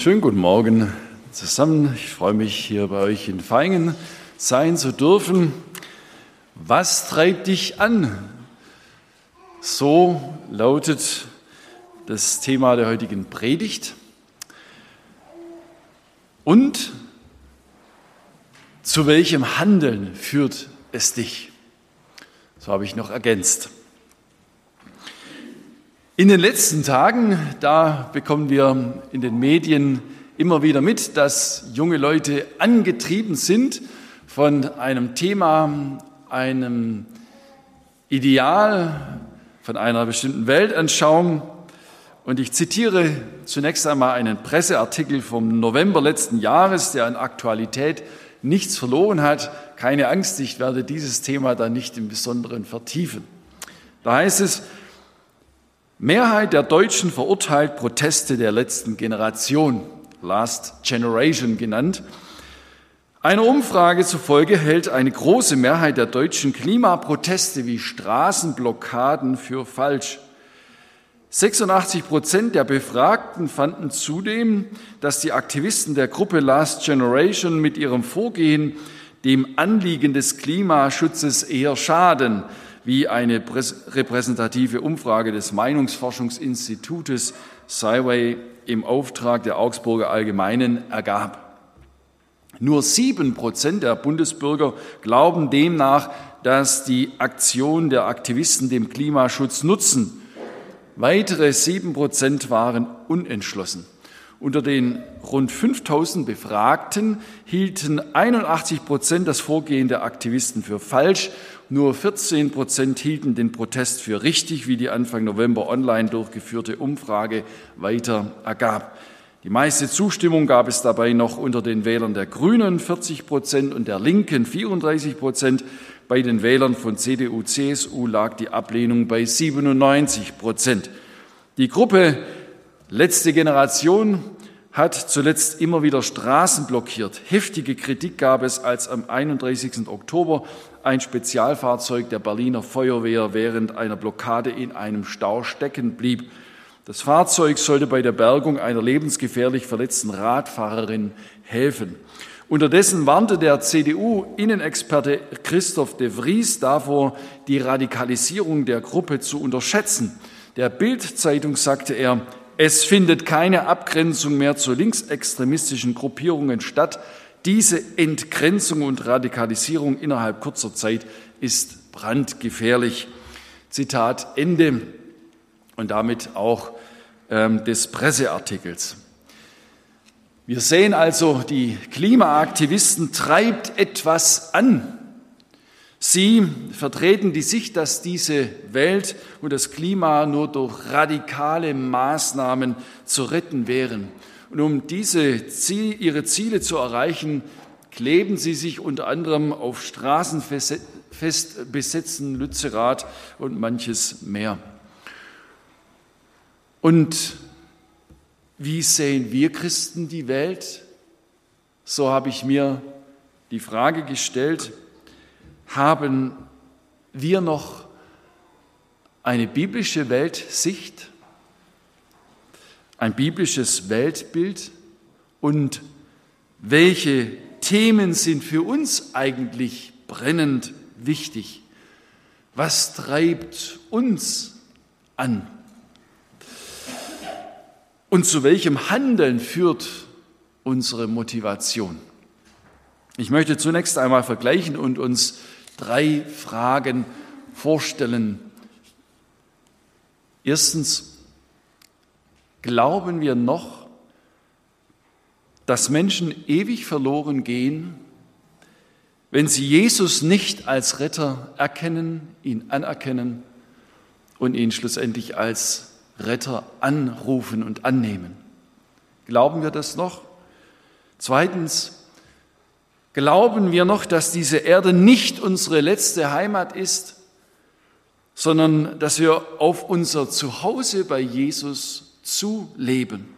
Schönen guten Morgen zusammen. Ich freue mich, hier bei euch in Feingen sein zu dürfen. Was treibt dich an? So lautet das Thema der heutigen Predigt. Und zu welchem Handeln führt es dich? So habe ich noch ergänzt. In den letzten Tagen, da bekommen wir in den Medien immer wieder mit, dass junge Leute angetrieben sind von einem Thema, einem Ideal, von einer bestimmten Weltanschauung. Und ich zitiere zunächst einmal einen Presseartikel vom November letzten Jahres, der an Aktualität nichts verloren hat. Keine Angst, ich werde dieses Thema dann nicht im Besonderen vertiefen. Da heißt es, Mehrheit der Deutschen verurteilt Proteste der letzten Generation, Last Generation genannt. Einer Umfrage zufolge hält eine große Mehrheit der Deutschen Klimaproteste wie Straßenblockaden für falsch. 86 Prozent der Befragten fanden zudem, dass die Aktivisten der Gruppe Last Generation mit ihrem Vorgehen dem Anliegen des Klimaschutzes eher schaden wie eine repräsentative Umfrage des Meinungsforschungsinstitutes Cyway im Auftrag der Augsburger Allgemeinen ergab. Nur sieben Prozent der Bundesbürger glauben demnach, dass die Aktion der Aktivisten dem Klimaschutz nutzen. Weitere sieben Prozent waren unentschlossen. Unter den rund 5000 Befragten hielten 81 Prozent das Vorgehen der Aktivisten für falsch nur 14 Prozent hielten den Protest für richtig, wie die Anfang November online durchgeführte Umfrage weiter ergab. Die meiste Zustimmung gab es dabei noch unter den Wählern der Grünen 40 Prozent und der Linken 34 Prozent. Bei den Wählern von CDU, CSU lag die Ablehnung bei 97 Prozent. Die Gruppe Letzte Generation hat zuletzt immer wieder Straßen blockiert. Heftige Kritik gab es, als am 31. Oktober ein Spezialfahrzeug der Berliner Feuerwehr während einer Blockade in einem Stau stecken blieb. Das Fahrzeug sollte bei der Bergung einer lebensgefährlich verletzten Radfahrerin helfen. Unterdessen warnte der CDU-Innenexperte Christoph de Vries davor, die Radikalisierung der Gruppe zu unterschätzen. Der Bild-Zeitung sagte er, es findet keine Abgrenzung mehr zu linksextremistischen Gruppierungen statt. Diese Entgrenzung und Radikalisierung innerhalb kurzer Zeit ist brandgefährlich. Zitat Ende und damit auch ähm, des Presseartikels. Wir sehen also, die Klimaaktivisten treibt etwas an. Sie vertreten die Sicht, dass diese Welt und das Klima nur durch radikale Maßnahmen zu retten wären. Und um diese Ziel, ihre Ziele zu erreichen, kleben sie sich unter anderem auf Straßen fest besetzten Lützerath und manches mehr. Und wie sehen wir Christen die Welt? So habe ich mir die Frage gestellt, haben wir noch eine biblische Weltsicht? ein biblisches Weltbild und welche Themen sind für uns eigentlich brennend wichtig? Was treibt uns an? Und zu welchem Handeln führt unsere Motivation? Ich möchte zunächst einmal vergleichen und uns drei Fragen vorstellen. Erstens, Glauben wir noch, dass Menschen ewig verloren gehen, wenn sie Jesus nicht als Retter erkennen, ihn anerkennen und ihn schlussendlich als Retter anrufen und annehmen? Glauben wir das noch? Zweitens, glauben wir noch, dass diese Erde nicht unsere letzte Heimat ist, sondern dass wir auf unser Zuhause bei Jesus zu leben.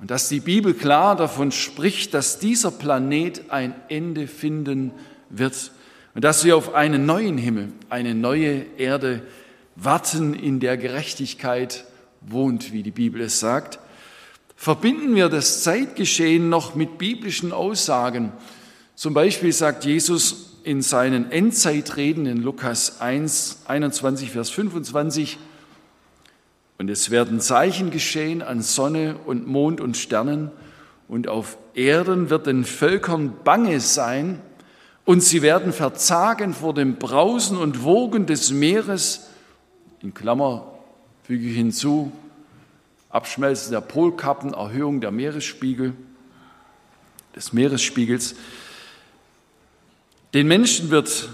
Und dass die Bibel klar davon spricht, dass dieser Planet ein Ende finden wird und dass wir auf einen neuen Himmel, eine neue Erde warten, in der Gerechtigkeit wohnt, wie die Bibel es sagt. verbinden wir das Zeitgeschehen noch mit biblischen Aussagen. Zum Beispiel sagt Jesus in seinen Endzeitreden in Lukas 1, 21, Vers 25, und es werden Zeichen geschehen an Sonne und Mond und Sternen, und auf Erden wird den Völkern bange sein, und sie werden verzagen vor dem Brausen und Wogen des Meeres, in Klammer füge ich hinzu, Abschmelzen der Polkappen, Erhöhung der Meeresspiegel, des Meeresspiegels. Den Menschen wird,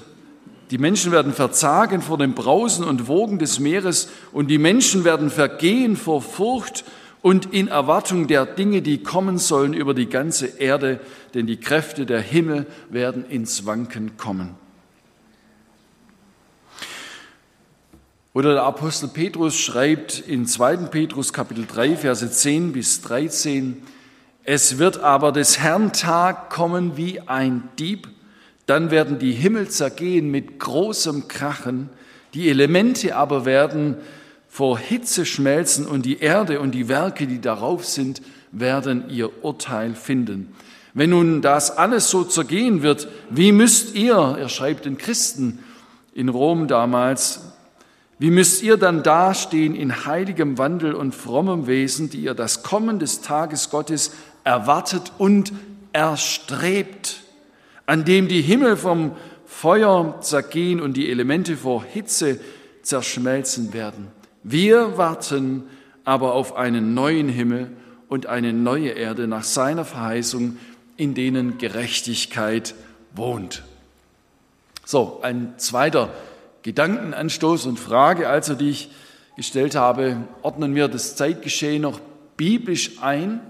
die Menschen werden verzagen vor dem Brausen und Wogen des Meeres und die Menschen werden vergehen vor Furcht und in Erwartung der Dinge, die kommen sollen über die ganze Erde, denn die Kräfte der Himmel werden ins Wanken kommen. Oder der Apostel Petrus schreibt in 2. Petrus Kapitel 3, Verse 10 bis 13, es wird aber des Herrn Tag kommen wie ein Dieb, dann werden die Himmel zergehen mit großem Krachen, die Elemente aber werden vor Hitze schmelzen und die Erde und die Werke, die darauf sind, werden ihr Urteil finden. Wenn nun das alles so zergehen wird, wie müsst ihr, er schreibt den Christen in Rom damals, wie müsst ihr dann dastehen in heiligem Wandel und frommem Wesen, die ihr das Kommen des Tages Gottes erwartet und erstrebt, an dem die Himmel vom Feuer zergehen und die Elemente vor Hitze zerschmelzen werden. Wir warten aber auf einen neuen Himmel und eine neue Erde nach seiner Verheißung, in denen Gerechtigkeit wohnt. So, ein zweiter Gedankenanstoß und Frage, also die ich gestellt habe, ordnen wir das Zeitgeschehen noch biblisch ein.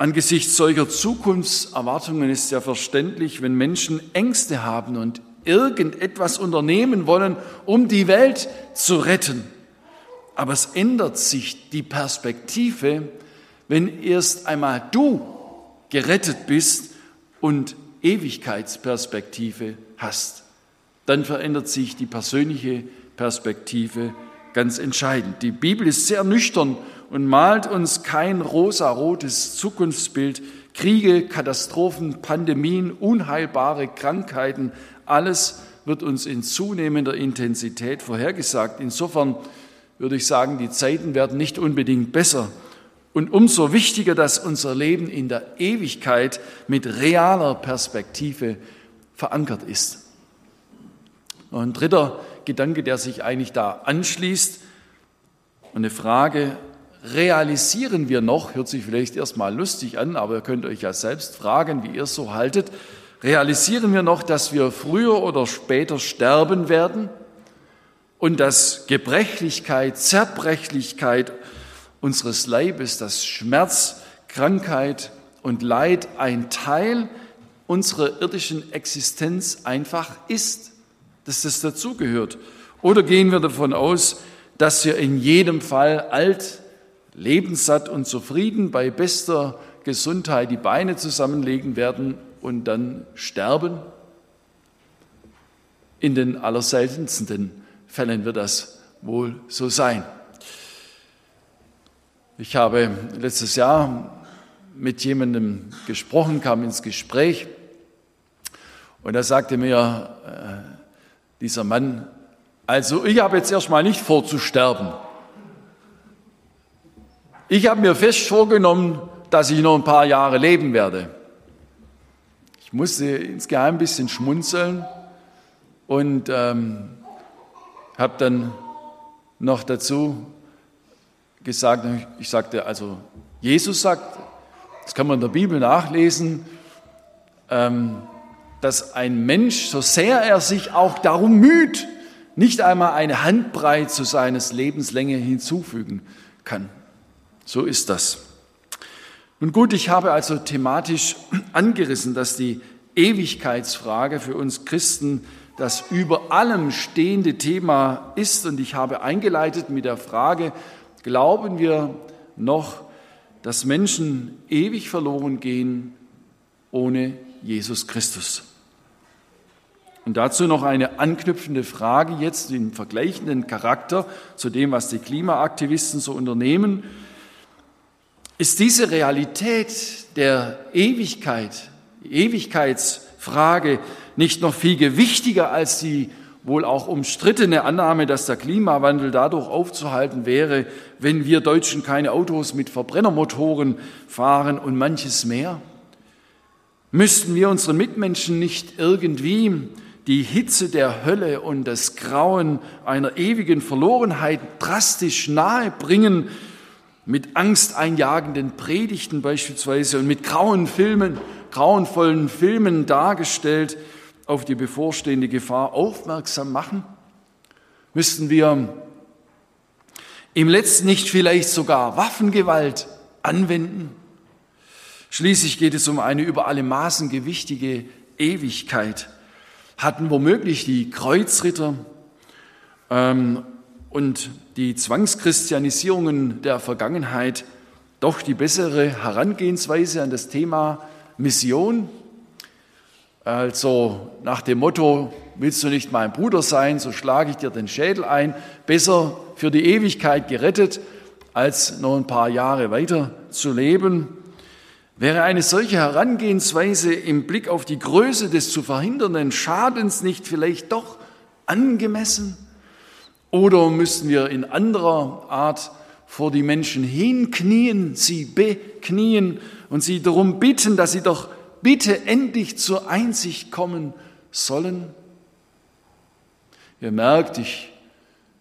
Angesichts solcher Zukunftserwartungen ist ja verständlich, wenn Menschen Ängste haben und irgendetwas unternehmen wollen, um die Welt zu retten. Aber es ändert sich die Perspektive, wenn erst einmal du gerettet bist und Ewigkeitsperspektive hast. Dann verändert sich die persönliche Perspektive ganz entscheidend. Die Bibel ist sehr nüchtern und malt uns kein rosarotes Zukunftsbild. Kriege, Katastrophen, Pandemien, unheilbare Krankheiten, alles wird uns in zunehmender Intensität vorhergesagt. Insofern würde ich sagen, die Zeiten werden nicht unbedingt besser. Und umso wichtiger, dass unser Leben in der Ewigkeit mit realer Perspektive verankert ist. Noch ein dritter Gedanke, der sich eigentlich da anschließt. eine Frage, realisieren wir noch, hört sich vielleicht erstmal lustig an, aber ihr könnt euch ja selbst fragen, wie ihr es so haltet, realisieren wir noch, dass wir früher oder später sterben werden und dass Gebrechlichkeit, Zerbrechlichkeit unseres Leibes, dass Schmerz, Krankheit und Leid ein Teil unserer irdischen Existenz einfach ist, dass das dazugehört. Oder gehen wir davon aus, dass wir in jedem Fall alt, lebenssatt und zufrieden bei bester Gesundheit die Beine zusammenlegen werden und dann sterben? In den allerseltensten Fällen wird das wohl so sein. Ich habe letztes Jahr mit jemandem gesprochen, kam ins Gespräch und da sagte mir äh, dieser Mann, also ich habe jetzt erstmal nicht vor zu sterben. Ich habe mir fest vorgenommen, dass ich noch ein paar Jahre leben werde. Ich musste insgeheim ein bisschen schmunzeln und ähm, habe dann noch dazu gesagt, ich sagte, also Jesus sagt, das kann man in der Bibel nachlesen, ähm, dass ein Mensch, so sehr er sich auch darum müht, nicht einmal eine Handbreit zu seines Lebenslänge hinzufügen kann. So ist das. Nun gut, ich habe also thematisch angerissen, dass die Ewigkeitsfrage für uns Christen das über allem stehende Thema ist. Und ich habe eingeleitet mit der Frage, glauben wir noch, dass Menschen ewig verloren gehen ohne Jesus Christus? Und dazu noch eine anknüpfende Frage jetzt im vergleichenden Charakter zu dem, was die Klimaaktivisten so unternehmen. Ist diese Realität der Ewigkeit, Ewigkeitsfrage nicht noch viel gewichtiger als die wohl auch umstrittene Annahme, dass der Klimawandel dadurch aufzuhalten wäre, wenn wir Deutschen keine Autos mit Verbrennermotoren fahren und manches mehr? Müssten wir unseren Mitmenschen nicht irgendwie die Hitze der Hölle und das Grauen einer ewigen Verlorenheit drastisch nahe bringen, mit angsteinjagenden Predigten beispielsweise und mit grauen Filmen, grauenvollen Filmen dargestellt, auf die bevorstehende Gefahr aufmerksam machen? Müssten wir im letzten nicht vielleicht sogar Waffengewalt anwenden? Schließlich geht es um eine über alle Maßen gewichtige Ewigkeit. Hatten womöglich die Kreuzritter ähm, und die Zwangschristianisierungen der Vergangenheit doch die bessere Herangehensweise an das Thema Mission? Also nach dem Motto, willst du nicht mein Bruder sein, so schlage ich dir den Schädel ein. Besser für die Ewigkeit gerettet, als noch ein paar Jahre weiter zu leben. Wäre eine solche Herangehensweise im Blick auf die Größe des zu verhindernden Schadens nicht vielleicht doch angemessen? Oder müssen wir in anderer Art vor die Menschen hinknien, sie beknien und sie darum bitten, dass sie doch bitte endlich zur Einsicht kommen sollen? Ihr merkt, ich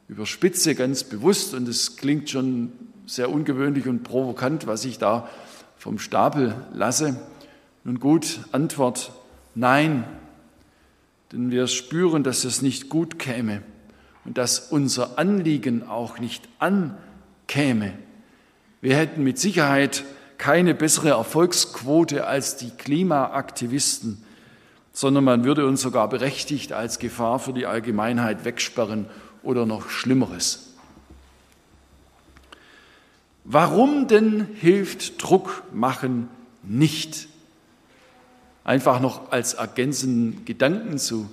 überspitze ganz bewusst und es klingt schon sehr ungewöhnlich und provokant, was ich da vom Stapel lasse. Nun gut, Antwort nein, denn wir spüren, dass es nicht gut käme und dass unser Anliegen auch nicht ankäme. Wir hätten mit Sicherheit keine bessere Erfolgsquote als die Klimaaktivisten, sondern man würde uns sogar berechtigt als Gefahr für die Allgemeinheit wegsperren oder noch Schlimmeres. Warum denn hilft Druck machen nicht? Einfach noch als ergänzenden Gedanken zu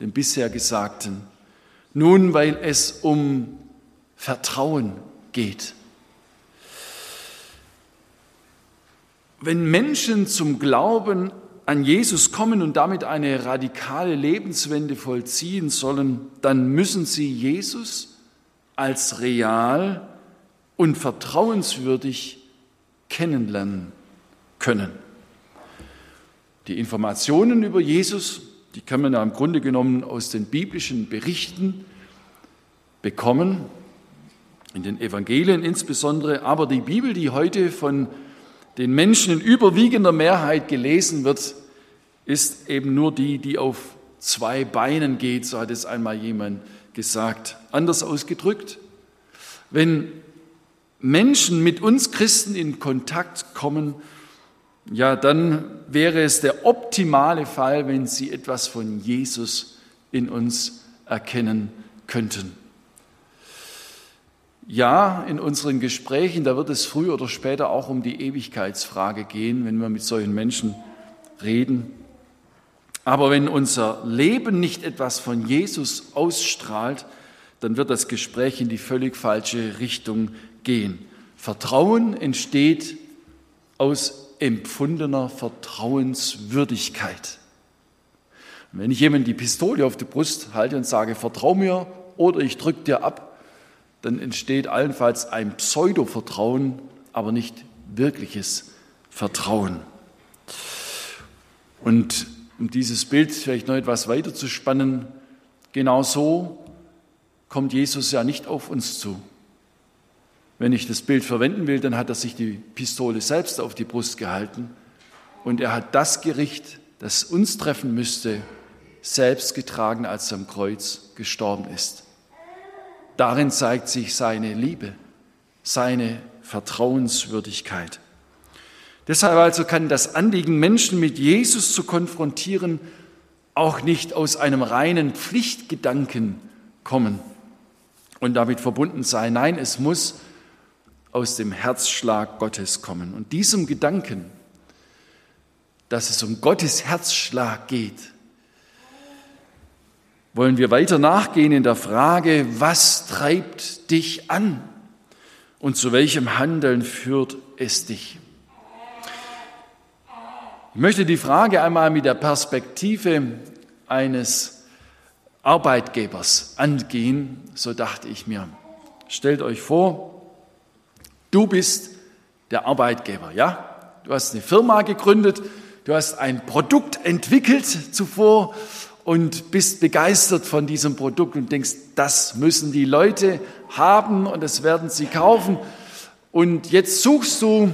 dem bisher Gesagten. Nun, weil es um Vertrauen geht. Wenn Menschen zum Glauben an Jesus kommen und damit eine radikale Lebenswende vollziehen sollen, dann müssen sie Jesus als real und vertrauenswürdig kennenlernen können. Die Informationen über Jesus, die kann man ja im Grunde genommen aus den biblischen Berichten bekommen, in den Evangelien insbesondere, aber die Bibel, die heute von den Menschen in überwiegender Mehrheit gelesen wird, ist eben nur die, die auf zwei Beinen geht, so hat es einmal jemand gesagt. Anders ausgedrückt, wenn Menschen mit uns Christen in Kontakt kommen, ja, dann wäre es der optimale Fall, wenn sie etwas von Jesus in uns erkennen könnten. Ja, in unseren Gesprächen, da wird es früher oder später auch um die Ewigkeitsfrage gehen, wenn wir mit solchen Menschen reden. Aber wenn unser Leben nicht etwas von Jesus ausstrahlt, dann wird das Gespräch in die völlig falsche Richtung gehen. Vertrauen entsteht aus empfundener Vertrauenswürdigkeit. Und wenn ich jemand die Pistole auf die Brust halte und sage, vertrau mir oder ich drücke dir ab, dann entsteht allenfalls ein Pseudo-Vertrauen, aber nicht wirkliches Vertrauen. Und um dieses Bild vielleicht noch etwas weiter zu spannen, genau so kommt Jesus ja nicht auf uns zu. Wenn ich das Bild verwenden will, dann hat er sich die Pistole selbst auf die Brust gehalten und er hat das Gericht, das uns treffen müsste, selbst getragen, als er am Kreuz gestorben ist. Darin zeigt sich seine Liebe, seine Vertrauenswürdigkeit. Deshalb also kann das Anliegen, Menschen mit Jesus zu konfrontieren, auch nicht aus einem reinen Pflichtgedanken kommen und damit verbunden sein. Nein, es muss aus dem Herzschlag Gottes kommen. Und diesem Gedanken, dass es um Gottes Herzschlag geht, wollen wir weiter nachgehen in der Frage, was treibt dich an und zu welchem Handeln führt es dich. Ich möchte die Frage einmal mit der Perspektive eines Arbeitgebers angehen, so dachte ich mir. Stellt euch vor, du bist der Arbeitgeber, ja? Du hast eine Firma gegründet, du hast ein Produkt entwickelt zuvor und bist begeistert von diesem Produkt und denkst, das müssen die Leute haben und das werden sie kaufen. Und jetzt suchst du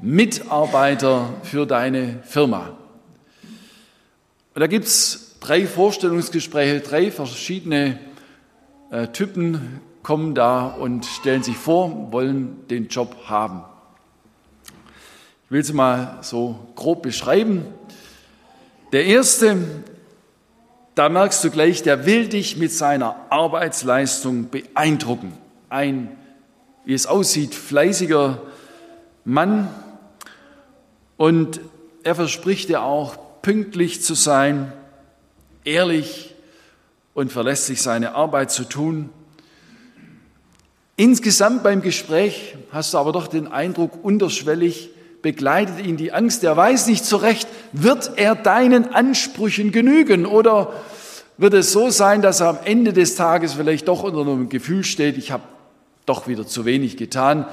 Mitarbeiter für deine Firma. Und da gibt es drei Vorstellungsgespräche, drei verschiedene äh, Typen kommen da und stellen sich vor, wollen den Job haben. Ich will sie mal so grob beschreiben. Der erste, da merkst du gleich, der will dich mit seiner Arbeitsleistung beeindrucken. Ein, wie es aussieht, fleißiger Mann, und er verspricht dir auch, pünktlich zu sein, ehrlich und verlässlich seine Arbeit zu tun. Insgesamt beim Gespräch hast du aber doch den Eindruck, unterschwellig begleitet ihn die Angst. Er weiß nicht so recht, wird er deinen Ansprüchen genügen oder wird es so sein, dass er am Ende des Tages vielleicht doch unter einem Gefühl steht, ich habe doch wieder zu wenig getan.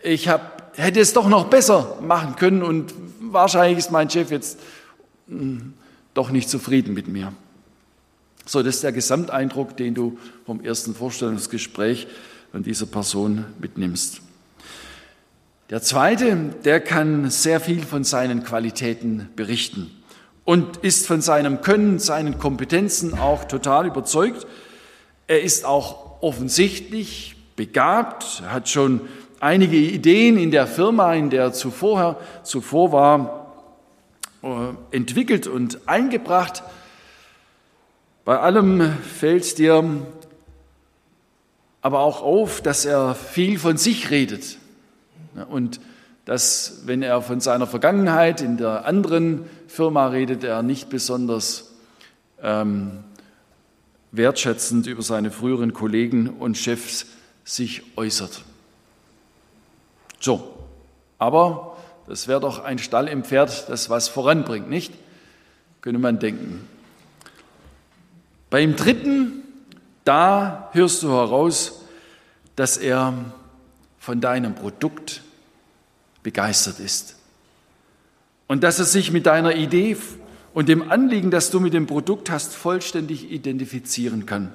Ich habe hätte es doch noch besser machen können und wahrscheinlich ist mein Chef jetzt hm, doch nicht zufrieden mit mir. So, das ist der Gesamteindruck, den du vom ersten Vorstellungsgespräch von dieser Person mitnimmst. Der zweite, der kann sehr viel von seinen Qualitäten berichten und ist von seinem Können, seinen Kompetenzen auch total überzeugt. Er ist auch offensichtlich begabt, er hat schon einige Ideen in der Firma, in der zuvor, zuvor war, äh, entwickelt und eingebracht. Bei allem fällt dir aber auch auf, dass er viel von sich redet und dass, wenn er von seiner Vergangenheit in der anderen Firma redet, er nicht besonders ähm, wertschätzend über seine früheren Kollegen und Chefs sich äußert. So, aber das wäre doch ein Stall im Pferd, das was voranbringt, nicht? Könnte man denken. Beim dritten, da hörst du heraus, dass er von deinem Produkt begeistert ist. Und dass er sich mit deiner Idee und dem Anliegen, das du mit dem Produkt hast, vollständig identifizieren kann.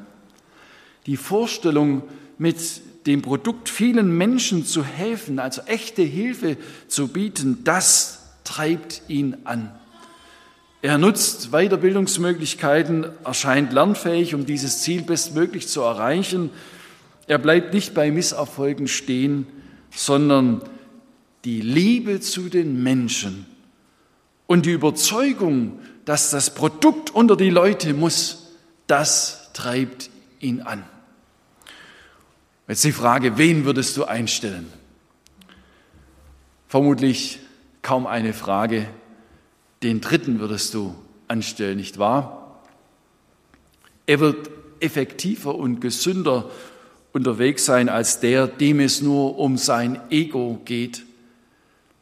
Die Vorstellung, mit dem Produkt vielen Menschen zu helfen, also echte Hilfe zu bieten, das treibt ihn an. Er nutzt Weiterbildungsmöglichkeiten, erscheint lernfähig, um dieses Ziel bestmöglich zu erreichen. Er bleibt nicht bei Misserfolgen stehen, sondern die Liebe zu den Menschen und die Überzeugung, dass das Produkt unter die Leute muss, das treibt ihn an. Jetzt die Frage, wen würdest du einstellen? Vermutlich kaum eine Frage. Den dritten würdest du anstellen, nicht wahr? Er wird effektiver und gesünder unterwegs sein als der, dem es nur um sein Ego geht.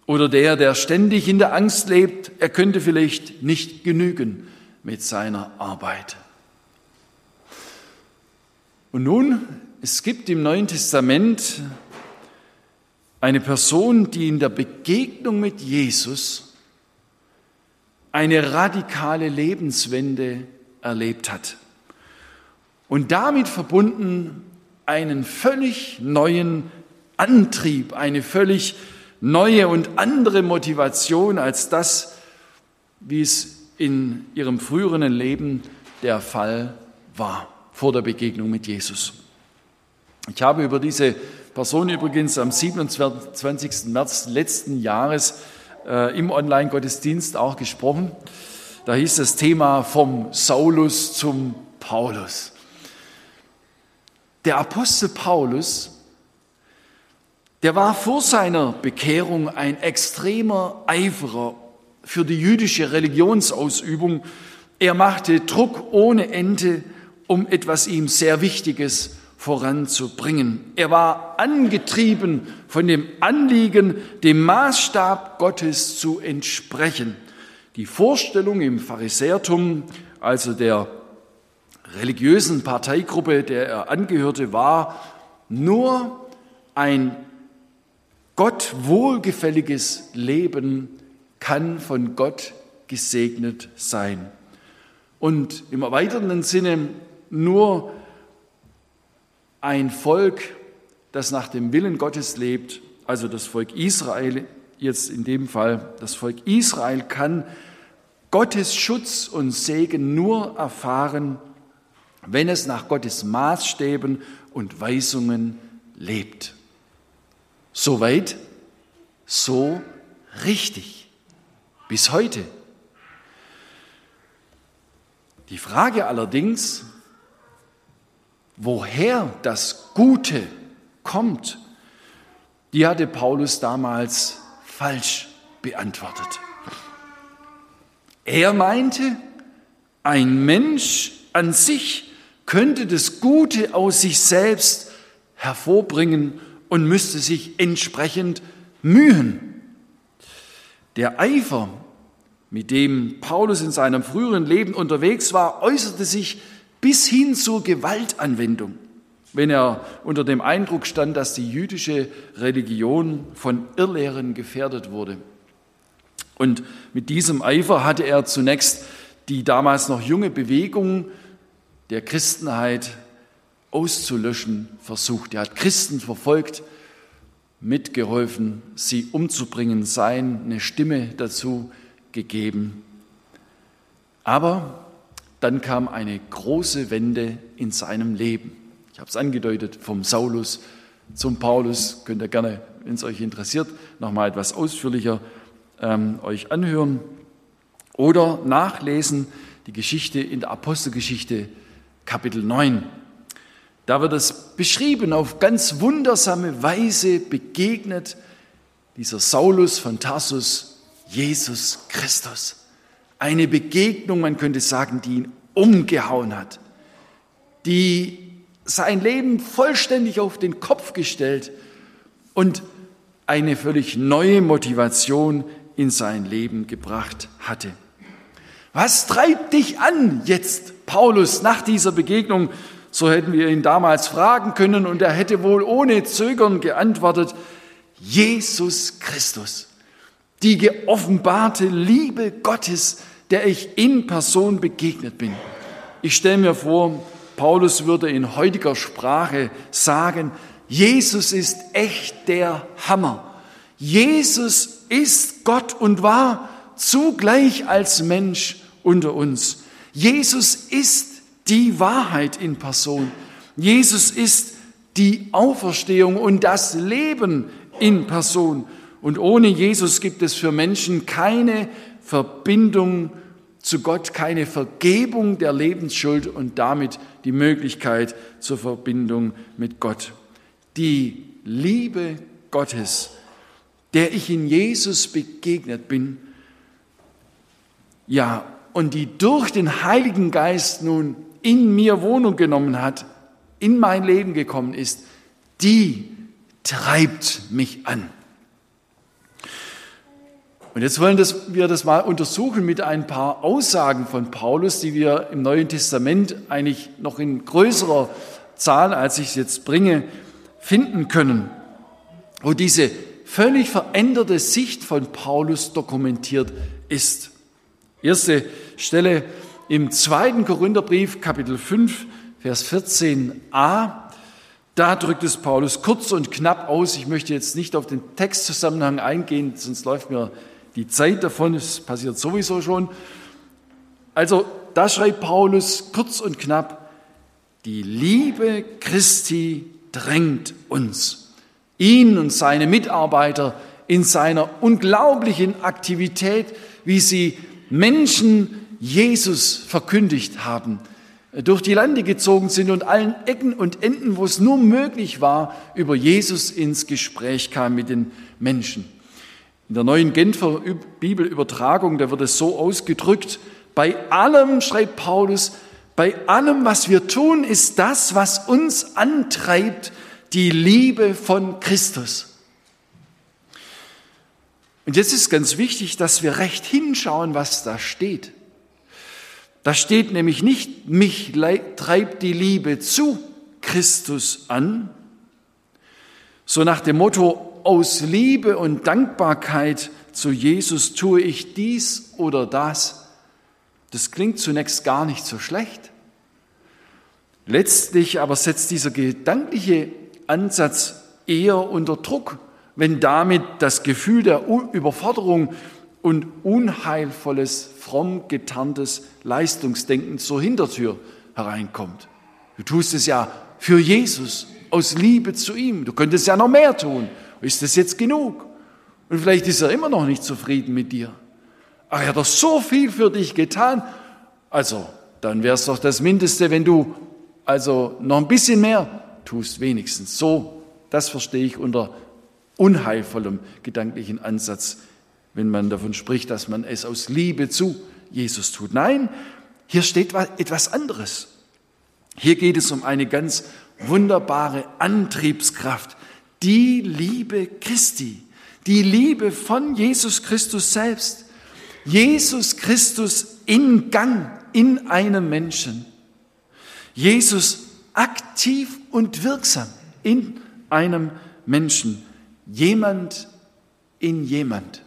Oder der, der ständig in der Angst lebt, er könnte vielleicht nicht genügen mit seiner Arbeit. Und nun es gibt im Neuen Testament eine Person, die in der Begegnung mit Jesus eine radikale Lebenswende erlebt hat und damit verbunden einen völlig neuen Antrieb, eine völlig neue und andere Motivation als das, wie es in ihrem früheren Leben der Fall war vor der Begegnung mit Jesus. Ich habe über diese Person übrigens am 27. März letzten Jahres äh, im Online-Gottesdienst auch gesprochen. Da hieß das Thema vom Saulus zum Paulus. Der Apostel Paulus, der war vor seiner Bekehrung ein extremer Eiferer für die jüdische Religionsausübung. Er machte Druck ohne Ende, um etwas ihm sehr Wichtiges voranzubringen. Er war angetrieben von dem Anliegen, dem Maßstab Gottes zu entsprechen. Die Vorstellung im Pharisäertum, also der religiösen Parteigruppe, der er angehörte, war nur ein Gott wohlgefälliges Leben kann von Gott gesegnet sein. Und im erweiterten Sinne nur ein Volk, das nach dem Willen Gottes lebt, also das Volk Israel, jetzt in dem Fall das Volk Israel, kann Gottes Schutz und Segen nur erfahren, wenn es nach Gottes Maßstäben und Weisungen lebt. Soweit, so richtig. Bis heute. Die Frage allerdings, woher das Gute kommt, die hatte Paulus damals falsch beantwortet. Er meinte, ein Mensch an sich könnte das Gute aus sich selbst hervorbringen und müsste sich entsprechend mühen. Der Eifer, mit dem Paulus in seinem früheren Leben unterwegs war, äußerte sich bis hin zur Gewaltanwendung, wenn er unter dem Eindruck stand, dass die jüdische Religion von Irrlehren gefährdet wurde. Und mit diesem Eifer hatte er zunächst die damals noch junge Bewegung der Christenheit auszulöschen versucht. Er hat Christen verfolgt, mitgeholfen, sie umzubringen, sein eine Stimme dazu gegeben. Aber dann kam eine große Wende in seinem Leben. Ich habe es angedeutet, vom Saulus zum Paulus. Könnt ihr gerne, wenn es euch interessiert, nochmal etwas ausführlicher ähm, euch anhören. Oder nachlesen die Geschichte in der Apostelgeschichte Kapitel 9. Da wird es beschrieben, auf ganz wundersame Weise begegnet dieser Saulus von Tarsus Jesus Christus. Eine Begegnung, man könnte sagen, die ihn umgehauen hat, die sein Leben vollständig auf den Kopf gestellt und eine völlig neue Motivation in sein Leben gebracht hatte. Was treibt dich an jetzt, Paulus, nach dieser Begegnung? So hätten wir ihn damals fragen können und er hätte wohl ohne Zögern geantwortet, Jesus Christus, die geoffenbarte Liebe Gottes, der ich in Person begegnet bin. Ich stelle mir vor, Paulus würde in heutiger Sprache sagen, Jesus ist echt der Hammer. Jesus ist Gott und war zugleich als Mensch unter uns. Jesus ist die Wahrheit in Person. Jesus ist die Auferstehung und das Leben in Person. Und ohne Jesus gibt es für Menschen keine Verbindung zu Gott, keine Vergebung der Lebensschuld und damit die Möglichkeit zur Verbindung mit Gott. Die Liebe Gottes, der ich in Jesus begegnet bin, ja, und die durch den Heiligen Geist nun in mir Wohnung genommen hat, in mein Leben gekommen ist, die treibt mich an. Und jetzt wollen wir das mal untersuchen mit ein paar Aussagen von Paulus, die wir im Neuen Testament eigentlich noch in größerer Zahl, als ich es jetzt bringe, finden können, wo diese völlig veränderte Sicht von Paulus dokumentiert ist. Erste Stelle im zweiten Korintherbrief, Kapitel 5, Vers 14a. Da drückt es Paulus kurz und knapp aus. Ich möchte jetzt nicht auf den Textzusammenhang eingehen, sonst läuft mir die Zeit davon. Es passiert sowieso schon. Also, da schreibt Paulus kurz und knapp, die Liebe Christi drängt uns, ihn und seine Mitarbeiter in seiner unglaublichen Aktivität, wie sie Menschen Jesus verkündigt haben, durch die Lande gezogen sind und allen Ecken und Enden, wo es nur möglich war, über Jesus ins Gespräch kam mit den Menschen. In der neuen Genfer Bibelübertragung, da wird es so ausgedrückt, bei allem, schreibt Paulus, Bei allem, was wir tun, ist das, was uns antreibt, die Liebe von Christus. Und jetzt ist ganz wichtig, dass wir recht hinschauen, was da steht. Da steht nämlich nicht, mich treibt die Liebe zu Christus an, so nach dem Motto, aus Liebe und Dankbarkeit zu Jesus tue ich dies oder das. Das klingt zunächst gar nicht so schlecht. Letztlich aber setzt dieser gedankliche Ansatz eher unter Druck, wenn damit das Gefühl der Überforderung und unheilvolles, fromm getarntes Leistungsdenken zur Hintertür hereinkommt. Du tust es ja für Jesus, aus Liebe zu ihm. Du könntest ja noch mehr tun. Ist das jetzt genug? Und vielleicht ist er immer noch nicht zufrieden mit dir. Aber er hat doch so viel für dich getan. Also, dann wäre es doch das Mindeste, wenn du also noch ein bisschen mehr tust, wenigstens. So, das verstehe ich unter unheilvollem gedanklichen Ansatz, wenn man davon spricht, dass man es aus Liebe zu Jesus tut. Nein, hier steht etwas anderes. Hier geht es um eine ganz wunderbare Antriebskraft, die Liebe Christi, die Liebe von Jesus Christus selbst. Jesus Christus in Gang in einem Menschen. Jesus aktiv und wirksam in einem Menschen. Jemand in jemand.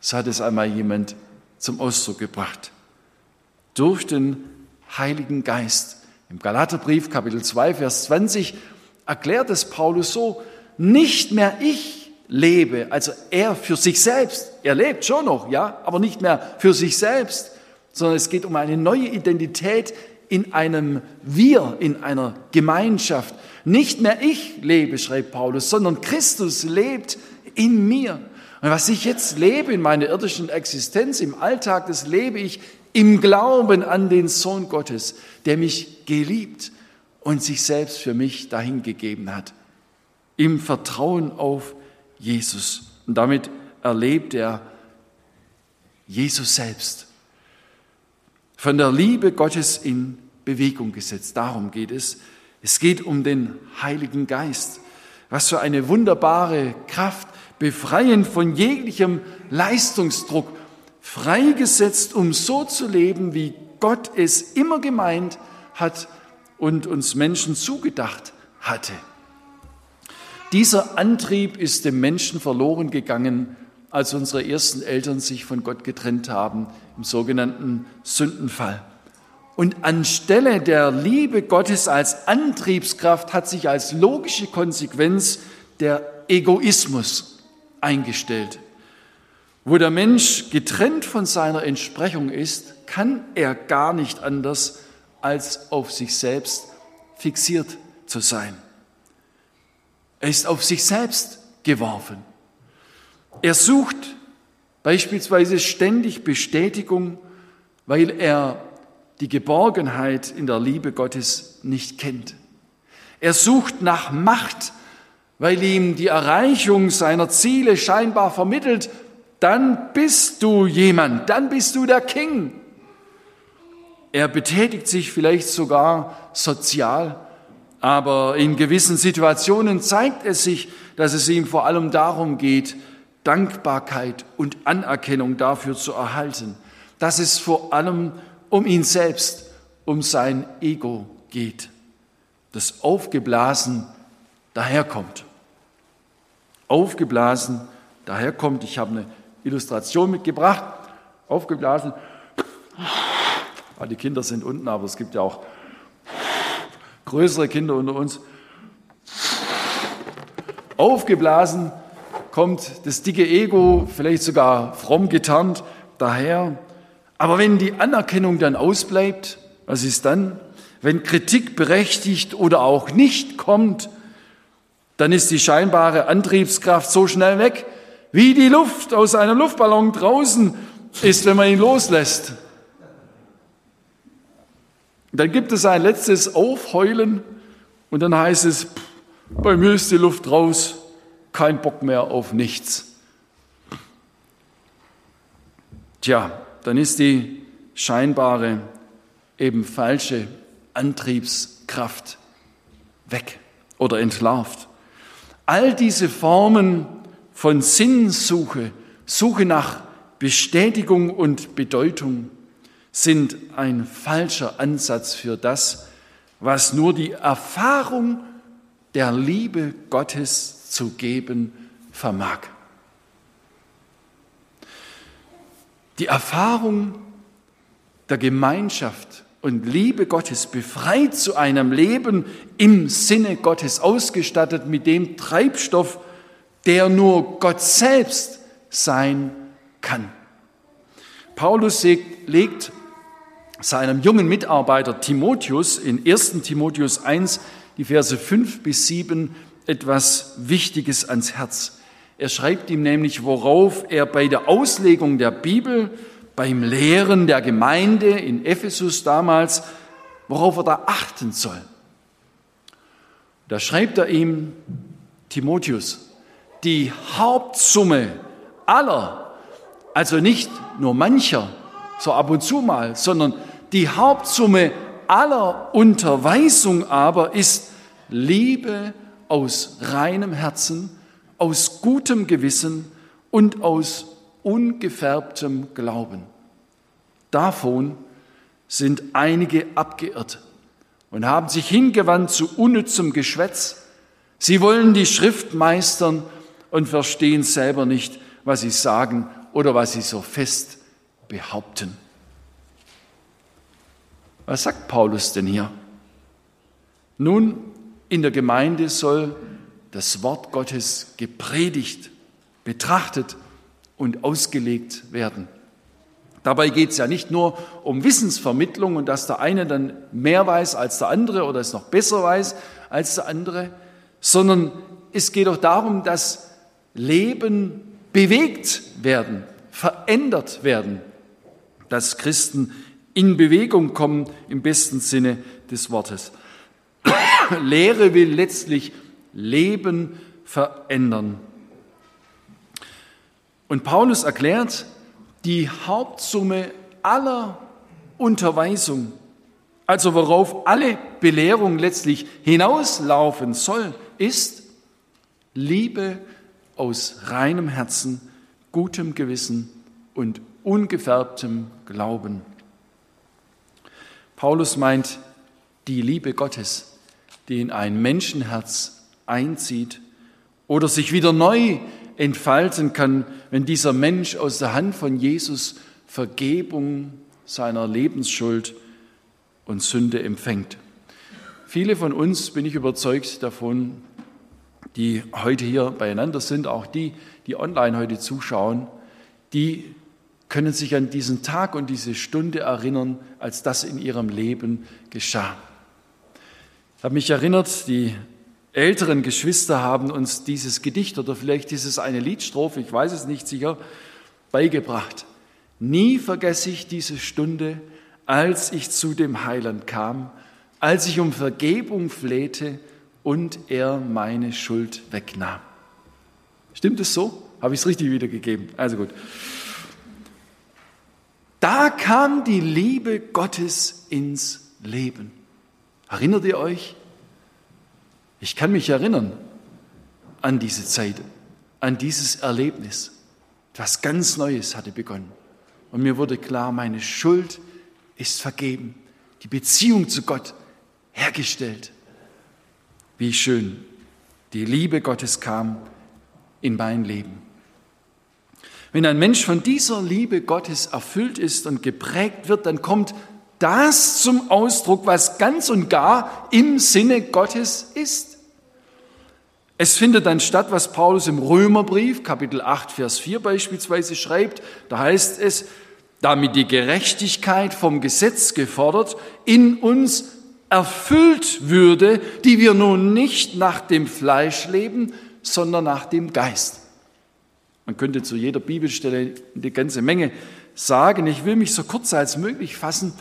So hat es einmal jemand zum Ausdruck gebracht. Durch den Heiligen Geist. Im Galaterbrief Kapitel 2, Vers 20 erklärt es Paulus so, nicht mehr ich lebe, also er für sich selbst, er lebt schon noch, ja, aber nicht mehr für sich selbst, sondern es geht um eine neue Identität in einem Wir, in einer Gemeinschaft. Nicht mehr ich lebe, schreibt Paulus, sondern Christus lebt in mir. Und was ich jetzt lebe in meiner irdischen Existenz, im Alltag, das lebe ich im Glauben an den Sohn Gottes, der mich geliebt und sich selbst für mich dahingegeben hat im Vertrauen auf Jesus. Und damit erlebt er Jesus selbst. Von der Liebe Gottes in Bewegung gesetzt. Darum geht es. Es geht um den Heiligen Geist. Was für eine wunderbare Kraft, befreiend von jeglichem Leistungsdruck, freigesetzt, um so zu leben, wie Gott es immer gemeint hat und uns Menschen zugedacht hatte. Dieser Antrieb ist dem Menschen verloren gegangen, als unsere ersten Eltern sich von Gott getrennt haben, im sogenannten Sündenfall. Und anstelle der Liebe Gottes als Antriebskraft hat sich als logische Konsequenz der Egoismus eingestellt. Wo der Mensch getrennt von seiner Entsprechung ist, kann er gar nicht anders, als auf sich selbst fixiert zu sein. Er ist auf sich selbst geworfen. Er sucht beispielsweise ständig Bestätigung, weil er die Geborgenheit in der Liebe Gottes nicht kennt. Er sucht nach Macht, weil ihm die Erreichung seiner Ziele scheinbar vermittelt, dann bist du jemand, dann bist du der King. Er betätigt sich vielleicht sogar sozial, aber in gewissen Situationen zeigt es sich, dass es ihm vor allem darum geht, Dankbarkeit und Anerkennung dafür zu erhalten, dass es vor allem um ihn selbst, um sein Ego geht, das aufgeblasen daherkommt. Aufgeblasen daherkommt. Ich habe eine Illustration mitgebracht. Aufgeblasen. Ah, die Kinder sind unten, aber es gibt ja auch größere Kinder unter uns. Aufgeblasen kommt das dicke Ego, vielleicht sogar fromm getarnt, daher. Aber wenn die Anerkennung dann ausbleibt, was ist dann? Wenn Kritik berechtigt oder auch nicht kommt, dann ist die scheinbare Antriebskraft so schnell weg, wie die Luft aus einem Luftballon draußen ist, wenn man ihn loslässt. Dann gibt es ein letztes Aufheulen und dann heißt es, bei mir ist die Luft raus, kein Bock mehr auf nichts. Tja, dann ist die scheinbare eben falsche Antriebskraft weg oder entlarvt. All diese Formen von Sinnsuche, Suche nach Bestätigung und Bedeutung sind ein falscher Ansatz für das, was nur die Erfahrung der Liebe Gottes zu geben vermag. Die Erfahrung der Gemeinschaft und Liebe Gottes befreit zu einem Leben im Sinne Gottes, ausgestattet mit dem Treibstoff, der nur Gott selbst sein kann. Paulus legt seinem jungen Mitarbeiter Timotheus in 1 Timotheus 1 die Verse 5 bis 7 etwas Wichtiges ans Herz. Er schreibt ihm nämlich, worauf er bei der Auslegung der Bibel, beim Lehren der Gemeinde in Ephesus damals, worauf er da achten soll. Da schreibt er ihm, Timotheus, die Hauptsumme aller, also nicht nur mancher, so ab und zu mal, sondern die Hauptsumme aller Unterweisung aber ist Liebe aus reinem Herzen, aus gutem Gewissen und aus ungefärbtem Glauben. Davon sind einige abgeirrt und haben sich hingewandt zu unnützem Geschwätz. Sie wollen die Schrift meistern und verstehen selber nicht, was sie sagen oder was sie so fest behaupten. Was sagt Paulus denn hier? Nun, in der Gemeinde soll das Wort Gottes gepredigt, betrachtet und ausgelegt werden. Dabei geht es ja nicht nur um Wissensvermittlung und dass der eine dann mehr weiß als der andere oder es noch besser weiß als der andere, sondern es geht auch darum, dass Leben bewegt werden, verändert werden, dass Christen in Bewegung kommen im besten Sinne des Wortes. Lehre will letztlich Leben verändern. Und Paulus erklärt, die Hauptsumme aller Unterweisung, also worauf alle Belehrung letztlich hinauslaufen soll, ist Liebe aus reinem Herzen, gutem Gewissen und ungefärbtem Glauben. Paulus meint die Liebe Gottes, die in ein Menschenherz einzieht oder sich wieder neu entfalten kann, wenn dieser Mensch aus der Hand von Jesus Vergebung seiner Lebensschuld und Sünde empfängt. Viele von uns, bin ich überzeugt davon, die heute hier beieinander sind, auch die, die online heute zuschauen, die können sich an diesen Tag und diese Stunde erinnern, als das in ihrem Leben geschah. Ich habe mich erinnert, die älteren Geschwister haben uns dieses Gedicht oder vielleicht ist es eine Liedstrophe, ich weiß es nicht sicher, beigebracht. Nie vergesse ich diese Stunde, als ich zu dem Heiland kam, als ich um Vergebung flehte und er meine Schuld wegnahm. Stimmt es so? Habe ich es richtig wiedergegeben? Also gut. Da kam die Liebe Gottes ins Leben. Erinnert ihr euch? Ich kann mich erinnern an diese Zeit, an dieses Erlebnis. Etwas ganz Neues hatte begonnen. Und mir wurde klar, meine Schuld ist vergeben. Die Beziehung zu Gott hergestellt. Wie schön. Die Liebe Gottes kam in mein Leben. Wenn ein Mensch von dieser Liebe Gottes erfüllt ist und geprägt wird, dann kommt das zum Ausdruck, was ganz und gar im Sinne Gottes ist. Es findet dann statt, was Paulus im Römerbrief, Kapitel 8, Vers 4 beispielsweise schreibt. Da heißt es, damit die Gerechtigkeit vom Gesetz gefordert in uns erfüllt würde, die wir nun nicht nach dem Fleisch leben, sondern nach dem Geist. Man könnte zu jeder Bibelstelle eine ganze Menge sagen. Ich will mich so kurz als möglich fassen.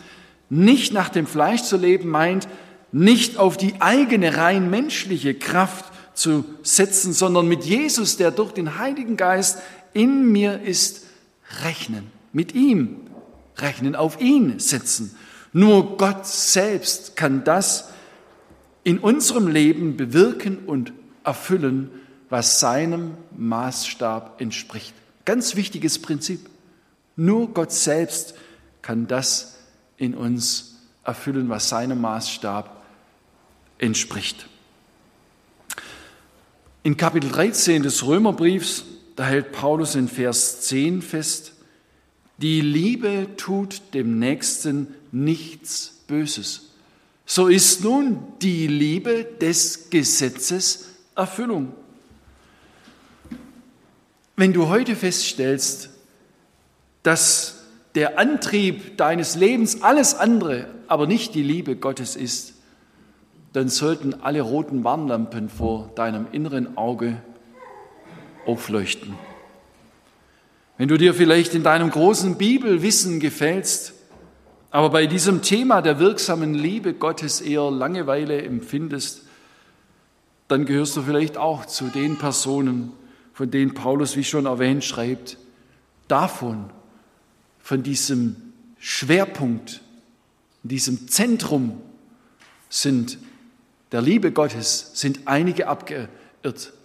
Nicht nach dem Fleisch zu leben meint, nicht auf die eigene rein menschliche Kraft zu setzen, sondern mit Jesus, der durch den Heiligen Geist in mir ist, rechnen. Mit ihm rechnen, auf ihn setzen. Nur Gott selbst kann das in unserem Leben bewirken und erfüllen, was seinem Maßstab entspricht. Ganz wichtiges Prinzip. Nur Gott selbst kann das in uns erfüllen, was seinem Maßstab entspricht. In Kapitel 13 des Römerbriefs, da hält Paulus in Vers 10 fest, die Liebe tut dem Nächsten nichts Böses. So ist nun die Liebe des Gesetzes Erfüllung. Wenn du heute feststellst, dass der Antrieb deines Lebens alles andere, aber nicht die Liebe Gottes ist, dann sollten alle roten Warnlampen vor deinem inneren Auge aufleuchten. Wenn du dir vielleicht in deinem großen Bibelwissen gefällst, aber bei diesem Thema der wirksamen Liebe Gottes eher Langeweile empfindest, dann gehörst du vielleicht auch zu den Personen, von denen Paulus, wie schon erwähnt, schreibt, davon, von diesem Schwerpunkt, diesem Zentrum sind der Liebe Gottes sind einige abgeirrt.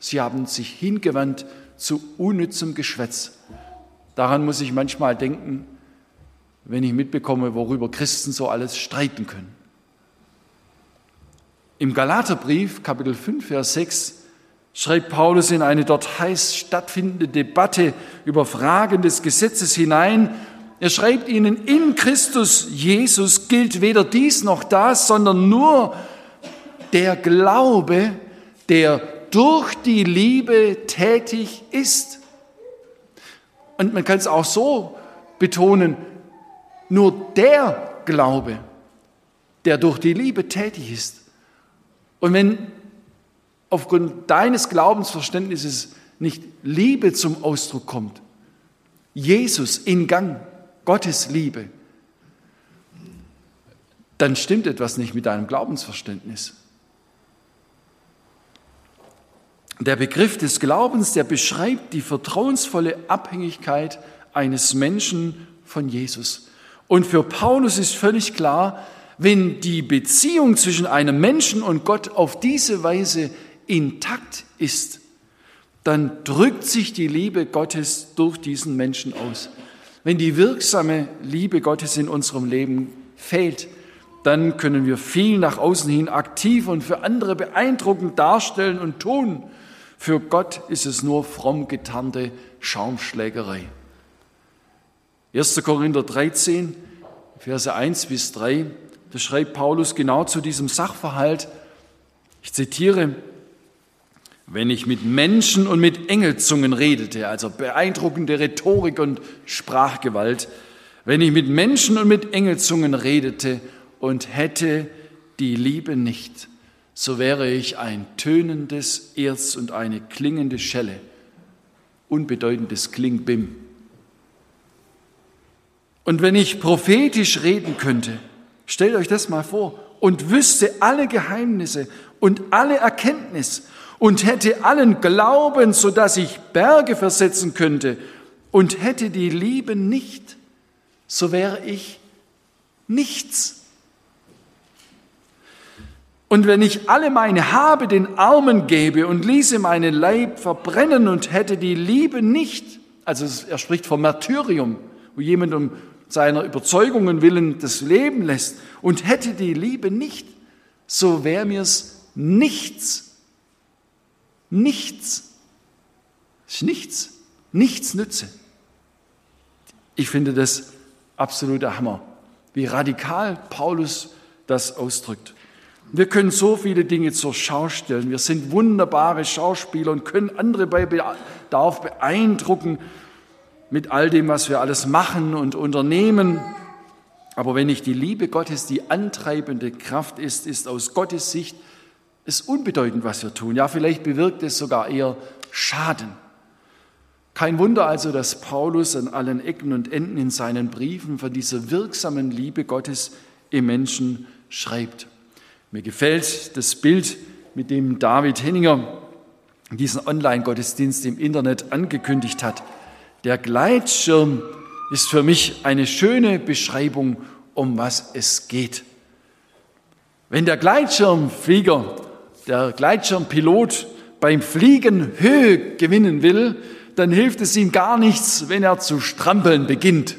Sie haben sich hingewandt zu unnützem Geschwätz. Daran muss ich manchmal denken, wenn ich mitbekomme, worüber Christen so alles streiten können. Im Galaterbrief, Kapitel 5, Vers 6, schreibt Paulus in eine dort heiß stattfindende Debatte über Fragen des Gesetzes hinein. Er schreibt ihnen, in Christus Jesus gilt weder dies noch das, sondern nur der Glaube, der durch die Liebe tätig ist. Und man kann es auch so betonen, nur der Glaube, der durch die Liebe tätig ist. Und wenn aufgrund deines Glaubensverständnisses nicht Liebe zum Ausdruck kommt, Jesus in Gang, Gottes Liebe, dann stimmt etwas nicht mit deinem Glaubensverständnis. Der Begriff des Glaubens, der beschreibt die vertrauensvolle Abhängigkeit eines Menschen von Jesus. Und für Paulus ist völlig klar, wenn die Beziehung zwischen einem Menschen und Gott auf diese Weise intakt ist, dann drückt sich die Liebe Gottes durch diesen Menschen aus. Wenn die wirksame Liebe Gottes in unserem Leben fehlt, dann können wir viel nach außen hin aktiv und für andere beeindruckend darstellen und tun. Für Gott ist es nur fromm getarnte Schaumschlägerei. 1. Korinther 13, Verse 1 bis 3, da schreibt Paulus genau zu diesem Sachverhalt, ich zitiere, wenn ich mit Menschen und mit Engelzungen redete, also beeindruckende Rhetorik und Sprachgewalt, wenn ich mit Menschen und mit Engelzungen redete und hätte die Liebe nicht, so wäre ich ein tönendes Erz und eine klingende Schelle, unbedeutendes Klingbim. Und wenn ich prophetisch reden könnte, stellt euch das mal vor, und wüsste alle Geheimnisse und alle Erkenntnis und hätte allen Glauben, so dass ich Berge versetzen könnte und hätte die Liebe nicht, so wäre ich nichts. Und wenn ich alle meine Habe den Armen gäbe und ließe meinen Leib verbrennen und hätte die Liebe nicht, also er spricht vom Martyrium, wo jemand um seiner Überzeugungen willen das Leben lässt und hätte die Liebe nicht, so wäre mir's nichts. Nichts. Ist nichts. Nichts nütze. Ich finde das absoluter Hammer, wie radikal Paulus das ausdrückt. Wir können so viele Dinge zur Schau stellen. Wir sind wunderbare Schauspieler und können andere bei Bedarf beeindrucken mit all dem, was wir alles machen und unternehmen. Aber wenn nicht die Liebe Gottes die antreibende Kraft ist, ist aus Gottes Sicht es unbedeutend, was wir tun. Ja, vielleicht bewirkt es sogar eher Schaden. Kein Wunder also, dass Paulus an allen Ecken und Enden in seinen Briefen von dieser wirksamen Liebe Gottes im Menschen schreibt. Mir gefällt das Bild, mit dem David Henninger diesen Online-Gottesdienst im Internet angekündigt hat. Der Gleitschirm ist für mich eine schöne Beschreibung um was es geht. Wenn der Gleitschirmflieger, der Gleitschirmpilot beim Fliegen Höhe gewinnen will, dann hilft es ihm gar nichts, wenn er zu strampeln beginnt.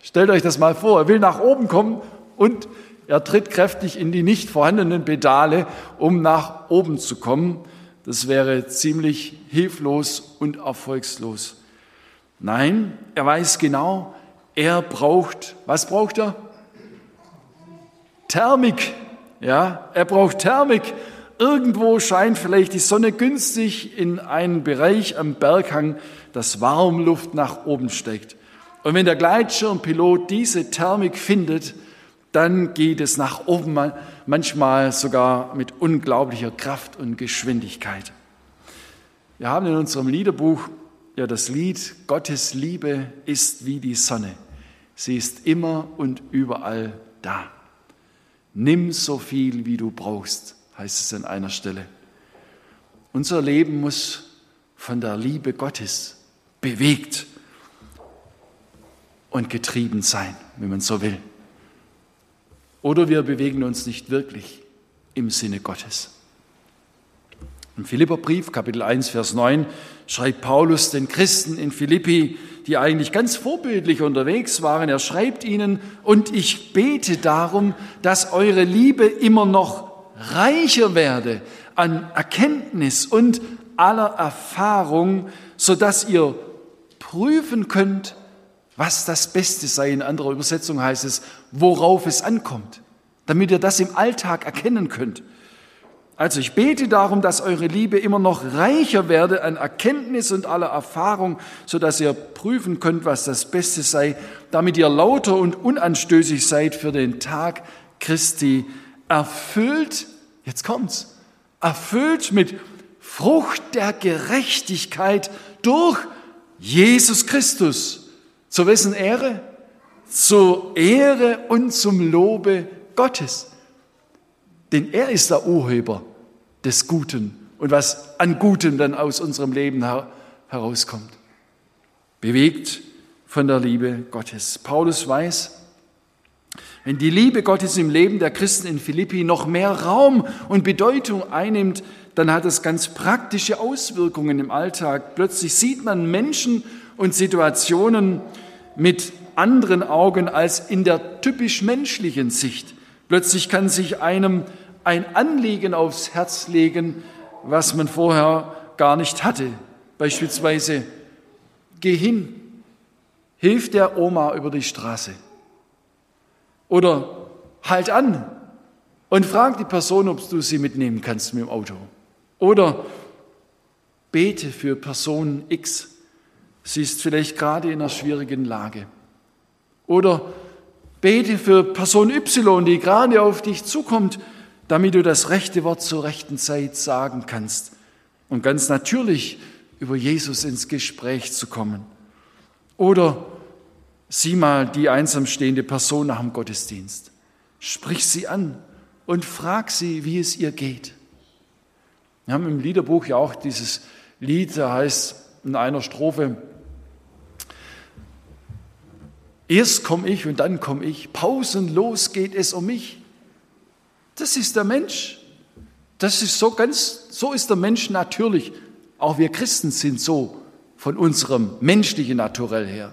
Stellt euch das mal vor, er will nach oben kommen und er tritt kräftig in die nicht vorhandenen Pedale, um nach oben zu kommen. Das wäre ziemlich hilflos und erfolgslos. Nein, er weiß genau, er braucht, was braucht er? Thermik. Ja, er braucht Thermik. Irgendwo scheint vielleicht die Sonne günstig in einen Bereich am Berghang, dass Warmluft nach oben steigt. Und wenn der Gleitschirmpilot diese Thermik findet, dann geht es nach oben, manchmal sogar mit unglaublicher Kraft und Geschwindigkeit. Wir haben in unserem Liederbuch ja das Lied Gottes Liebe ist wie die Sonne. Sie ist immer und überall da. Nimm so viel, wie du brauchst heißt es an einer Stelle. Unser Leben muss von der Liebe Gottes bewegt und getrieben sein, wenn man so will. Oder wir bewegen uns nicht wirklich im Sinne Gottes. Im Philipperbrief, Kapitel 1, Vers 9, schreibt Paulus den Christen in Philippi, die eigentlich ganz vorbildlich unterwegs waren. Er schreibt ihnen, und ich bete darum, dass eure Liebe immer noch reicher werde an Erkenntnis und aller Erfahrung, so dass ihr prüfen könnt, was das Beste sei. In anderer Übersetzung heißt es, worauf es ankommt, damit ihr das im Alltag erkennen könnt. Also ich bete darum, dass eure Liebe immer noch reicher werde an Erkenntnis und aller Erfahrung, so dass ihr prüfen könnt, was das Beste sei, damit ihr lauter und unanstößig seid für den Tag Christi erfüllt, jetzt kommt's, erfüllt mit Frucht der Gerechtigkeit durch Jesus Christus. Zu wessen Ehre? Zur Ehre und zum Lobe Gottes. Denn er ist der Urheber des Guten und was an Gutem dann aus unserem Leben herauskommt. Bewegt von der Liebe Gottes. Paulus weiß, wenn die Liebe Gottes im Leben der Christen in Philippi noch mehr Raum und Bedeutung einnimmt, dann hat es ganz praktische Auswirkungen im Alltag. Plötzlich sieht man Menschen und Situationen mit anderen Augen als in der typisch menschlichen Sicht. Plötzlich kann sich einem ein Anliegen aufs Herz legen, was man vorher gar nicht hatte. Beispielsweise, geh hin, hilf der Oma über die Straße. Oder halt an und frag die Person, ob du sie mitnehmen kannst mit dem Auto. Oder bete für Person X. Sie ist vielleicht gerade in einer schwierigen Lage. Oder bete für Person Y, die gerade auf dich zukommt, damit du das rechte Wort zur rechten Zeit sagen kannst. Und ganz natürlich über Jesus ins Gespräch zu kommen. Oder Sieh mal die einsam stehende Person nach dem Gottesdienst. Sprich sie an und frag sie, wie es ihr geht. Wir haben im Liederbuch ja auch dieses Lied, da heißt in einer Strophe, erst komme ich und dann komme ich, pausenlos geht es um mich. Das ist der Mensch. Das ist so ganz, so ist der Mensch natürlich. Auch wir Christen sind so von unserem menschlichen Naturell her.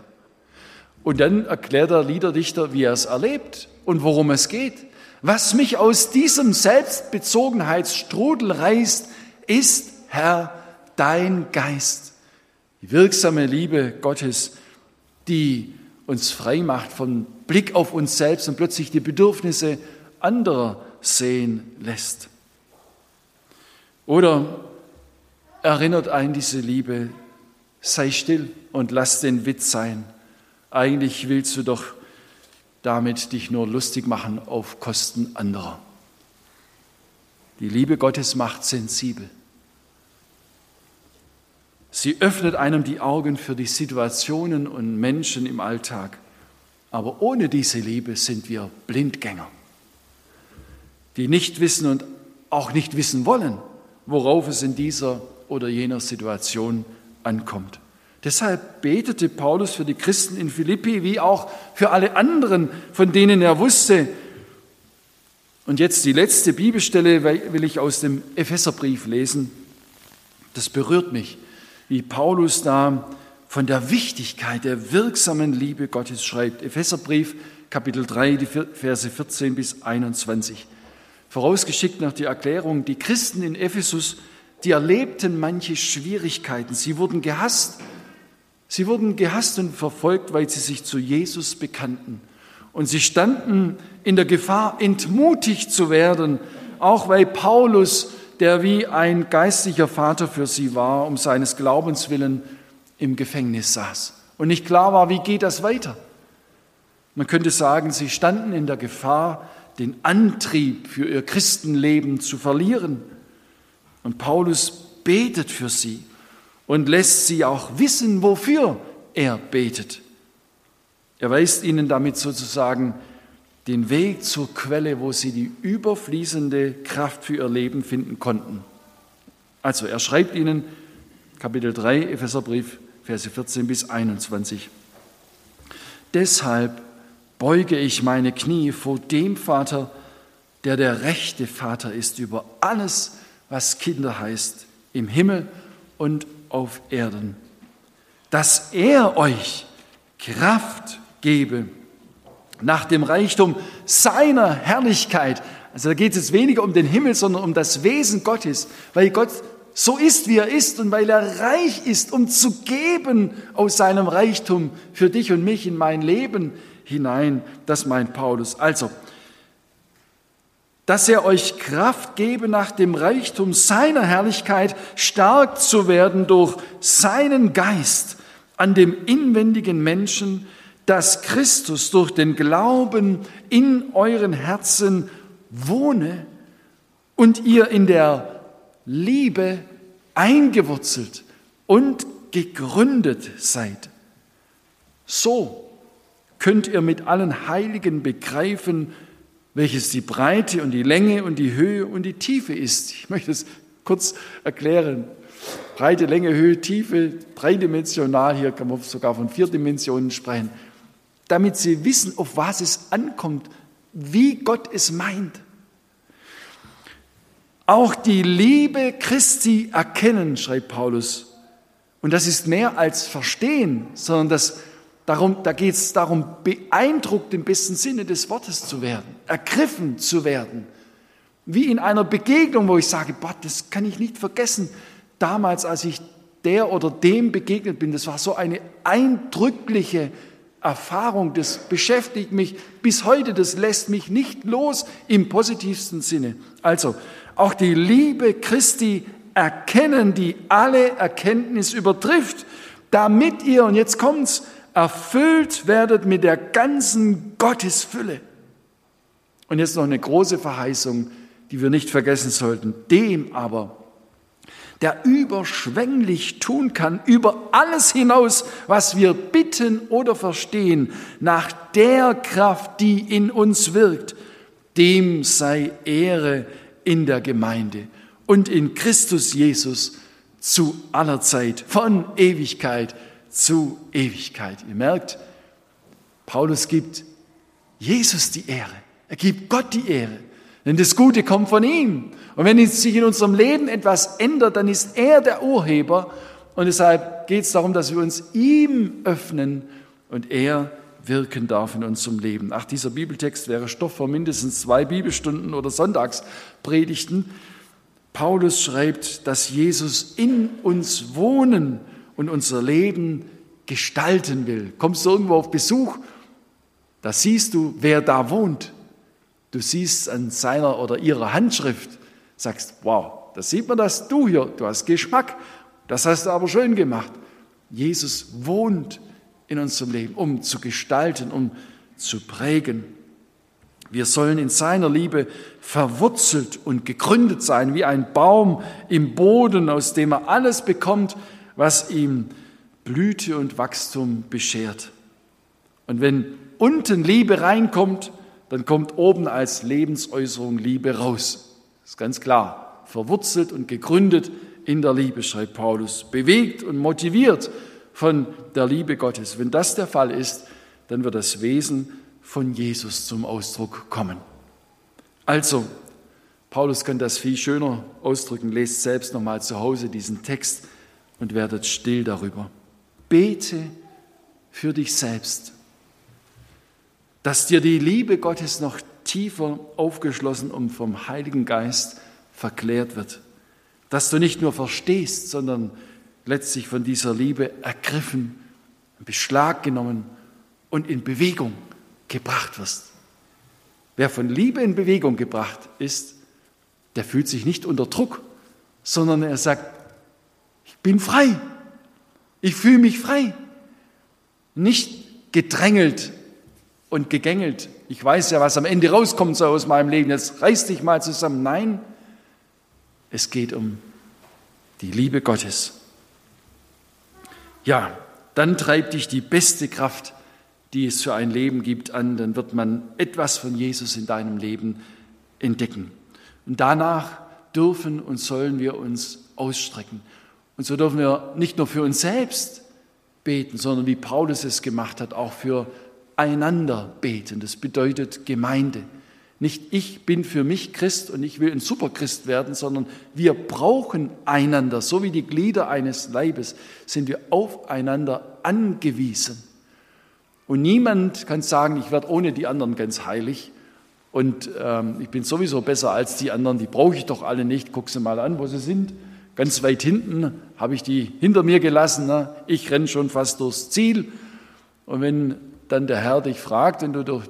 Und dann erklärt der Liederdichter, wie er es erlebt und worum es geht. Was mich aus diesem Selbstbezogenheitsstrudel reißt, ist, Herr, dein Geist. Die wirksame Liebe Gottes, die uns frei macht von Blick auf uns selbst und plötzlich die Bedürfnisse anderer sehen lässt. Oder erinnert ein diese Liebe, sei still und lass den Witz sein. Eigentlich willst du doch damit dich nur lustig machen auf Kosten anderer. Die Liebe Gottes macht sensibel. Sie öffnet einem die Augen für die Situationen und Menschen im Alltag. Aber ohne diese Liebe sind wir Blindgänger, die nicht wissen und auch nicht wissen wollen, worauf es in dieser oder jener Situation ankommt. Deshalb betete Paulus für die Christen in Philippi wie auch für alle anderen, von denen er wusste. Und jetzt die letzte Bibelstelle will ich aus dem Epheserbrief lesen. Das berührt mich, wie Paulus da von der Wichtigkeit der wirksamen Liebe Gottes schreibt. Epheserbrief, Kapitel 3, die Verse 14 bis 21. Vorausgeschickt nach der Erklärung, die Christen in Ephesus, die erlebten manche Schwierigkeiten. Sie wurden gehasst Sie wurden gehasst und verfolgt, weil sie sich zu Jesus bekannten. Und sie standen in der Gefahr, entmutigt zu werden, auch weil Paulus, der wie ein geistlicher Vater für sie war, um seines Glaubens willen im Gefängnis saß. Und nicht klar war, wie geht das weiter. Man könnte sagen, sie standen in der Gefahr, den Antrieb für ihr Christenleben zu verlieren. Und Paulus betet für sie und lässt sie auch wissen, wofür er betet. Er weist ihnen damit sozusagen den Weg zur Quelle, wo sie die überfließende Kraft für ihr Leben finden konnten. Also er schreibt ihnen Kapitel 3 Epheserbrief Verse 14 bis 21. Deshalb beuge ich meine Knie vor dem Vater, der der rechte Vater ist über alles, was Kinder heißt, im Himmel und auf Erden, dass er euch Kraft gebe nach dem Reichtum seiner Herrlichkeit. Also da geht es weniger um den Himmel, sondern um das Wesen Gottes, weil Gott so ist, wie er ist und weil er reich ist, um zu geben aus seinem Reichtum für dich und mich in mein Leben hinein. Das meint Paulus. Also, dass er euch Kraft gebe, nach dem Reichtum seiner Herrlichkeit stark zu werden durch seinen Geist an dem inwendigen Menschen, dass Christus durch den Glauben in euren Herzen wohne und ihr in der Liebe eingewurzelt und gegründet seid. So könnt ihr mit allen Heiligen begreifen, welches die Breite und die Länge und die Höhe und die Tiefe ist. Ich möchte es kurz erklären. Breite, Länge, Höhe, Tiefe, dreidimensional, hier kann man sogar von vier Dimensionen sprechen, damit Sie wissen, auf was es ankommt, wie Gott es meint. Auch die Liebe Christi erkennen, schreibt Paulus. Und das ist mehr als verstehen, sondern das Darum, da geht es darum, beeindruckt im besten Sinne des Wortes zu werden, ergriffen zu werden. Wie in einer Begegnung, wo ich sage, Gott, das kann ich nicht vergessen. Damals, als ich der oder dem begegnet bin, das war so eine eindrückliche Erfahrung, das beschäftigt mich bis heute, das lässt mich nicht los im positivsten Sinne. Also, auch die Liebe Christi erkennen, die alle Erkenntnis übertrifft, damit ihr, und jetzt kommt's, erfüllt werdet mit der ganzen Gottesfülle. Und jetzt noch eine große Verheißung, die wir nicht vergessen sollten. Dem aber, der überschwänglich tun kann, über alles hinaus, was wir bitten oder verstehen, nach der Kraft, die in uns wirkt, dem sei Ehre in der Gemeinde und in Christus Jesus zu aller Zeit, von Ewigkeit zu Ewigkeit. Ihr merkt, Paulus gibt Jesus die Ehre. Er gibt Gott die Ehre. Denn das Gute kommt von ihm. Und wenn sich in unserem Leben etwas ändert, dann ist er der Urheber. Und deshalb geht es darum, dass wir uns ihm öffnen und er wirken darf in unserem Leben. Ach, dieser Bibeltext wäre Stoff für mindestens zwei Bibelstunden oder Sonntagspredigten. Paulus schreibt, dass Jesus in uns wohnen und unser Leben gestalten will. Kommst du irgendwo auf Besuch, da siehst du, wer da wohnt. Du siehst an seiner oder ihrer Handschrift, sagst, wow, da sieht man dass du hier, du hast Geschmack, das hast du aber schön gemacht. Jesus wohnt in unserem Leben, um zu gestalten, um zu prägen. Wir sollen in seiner Liebe verwurzelt und gegründet sein, wie ein Baum im Boden, aus dem er alles bekommt, was ihm Blüte und Wachstum beschert. Und wenn unten Liebe reinkommt, dann kommt oben als Lebensäußerung Liebe raus. Das ist ganz klar. Verwurzelt und gegründet in der Liebe, schreibt Paulus. Bewegt und motiviert von der Liebe Gottes. Wenn das der Fall ist, dann wird das Wesen von Jesus zum Ausdruck kommen. Also, Paulus kann das viel schöner ausdrücken. Lest selbst nochmal zu Hause diesen Text und werdet still darüber. Bete für dich selbst, dass dir die Liebe Gottes noch tiefer aufgeschlossen und vom Heiligen Geist verklärt wird. Dass du nicht nur verstehst, sondern letztlich von dieser Liebe ergriffen, Beschlag genommen und in Bewegung gebracht wirst. Wer von Liebe in Bewegung gebracht ist, der fühlt sich nicht unter Druck, sondern er sagt, bin frei, ich fühle mich frei, nicht gedrängelt und gegängelt. Ich weiß ja, was am Ende rauskommt so aus meinem Leben, jetzt reiß dich mal zusammen. Nein, es geht um die Liebe Gottes. Ja, dann treibt dich die beste Kraft, die es für ein Leben gibt, an. Dann wird man etwas von Jesus in deinem Leben entdecken. Und danach dürfen und sollen wir uns ausstrecken. Und so dürfen wir nicht nur für uns selbst beten, sondern wie Paulus es gemacht hat, auch für einander beten. Das bedeutet Gemeinde. Nicht ich bin für mich Christ und ich will ein Superchrist werden, sondern wir brauchen einander. So wie die Glieder eines Leibes sind wir aufeinander angewiesen. Und niemand kann sagen, ich werde ohne die anderen ganz heilig und ähm, ich bin sowieso besser als die anderen, die brauche ich doch alle nicht. Guck sie mal an, wo sie sind. Ganz weit hinten habe ich die hinter mir gelassen. Ne? Ich renne schon fast durchs Ziel. Und wenn dann der Herr dich fragt, wenn du durch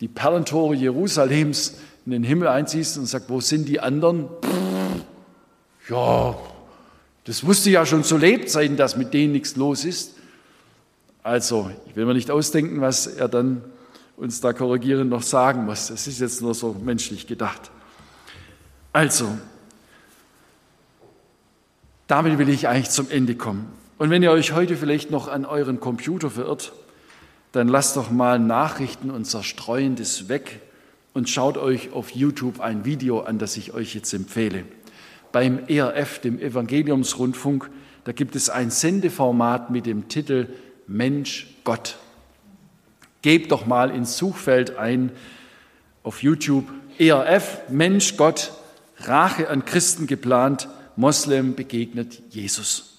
die Perlentore Jerusalems in den Himmel einziehst und sagst, wo sind die anderen? Ja, das wusste ja schon zu Lebzeiten, dass mit denen nichts los ist. Also, ich will mir nicht ausdenken, was er dann uns da korrigierend noch sagen muss. Das ist jetzt nur so menschlich gedacht. Also, damit will ich eigentlich zum Ende kommen. Und wenn ihr euch heute vielleicht noch an euren Computer verirrt, dann lasst doch mal Nachrichten und Zerstreuendes weg und schaut euch auf YouTube ein Video an, das ich euch jetzt empfehle. Beim ERF, dem Evangeliumsrundfunk, da gibt es ein Sendeformat mit dem Titel Mensch Gott. Gebt doch mal ins Suchfeld ein auf YouTube ERF Mensch Gott, Rache an Christen geplant, Moslem begegnet Jesus.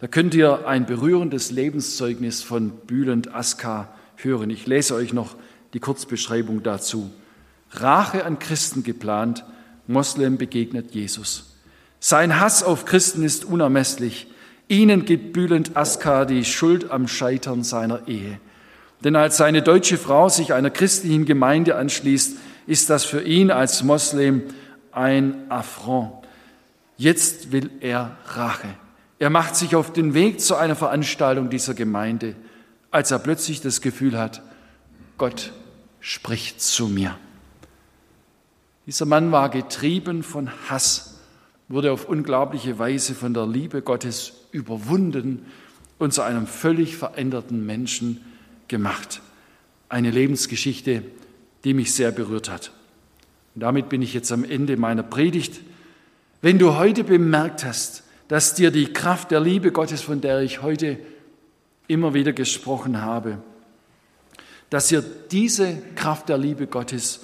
Da könnt ihr ein berührendes Lebenszeugnis von Bülent Askar hören. Ich lese euch noch die Kurzbeschreibung dazu. Rache an Christen geplant, Moslem begegnet Jesus. Sein Hass auf Christen ist unermesslich. Ihnen gibt Bülent Askar die Schuld am Scheitern seiner Ehe. Denn als seine deutsche Frau sich einer christlichen Gemeinde anschließt, ist das für ihn als Moslem ein Affront. Jetzt will er Rache. Er macht sich auf den Weg zu einer Veranstaltung dieser Gemeinde, als er plötzlich das Gefühl hat, Gott spricht zu mir. Dieser Mann war getrieben von Hass, wurde auf unglaubliche Weise von der Liebe Gottes überwunden und zu einem völlig veränderten Menschen gemacht. Eine Lebensgeschichte, die mich sehr berührt hat. Und damit bin ich jetzt am Ende meiner Predigt. Wenn du heute bemerkt hast, dass dir die Kraft der Liebe Gottes, von der ich heute immer wieder gesprochen habe, dass dir diese Kraft der Liebe Gottes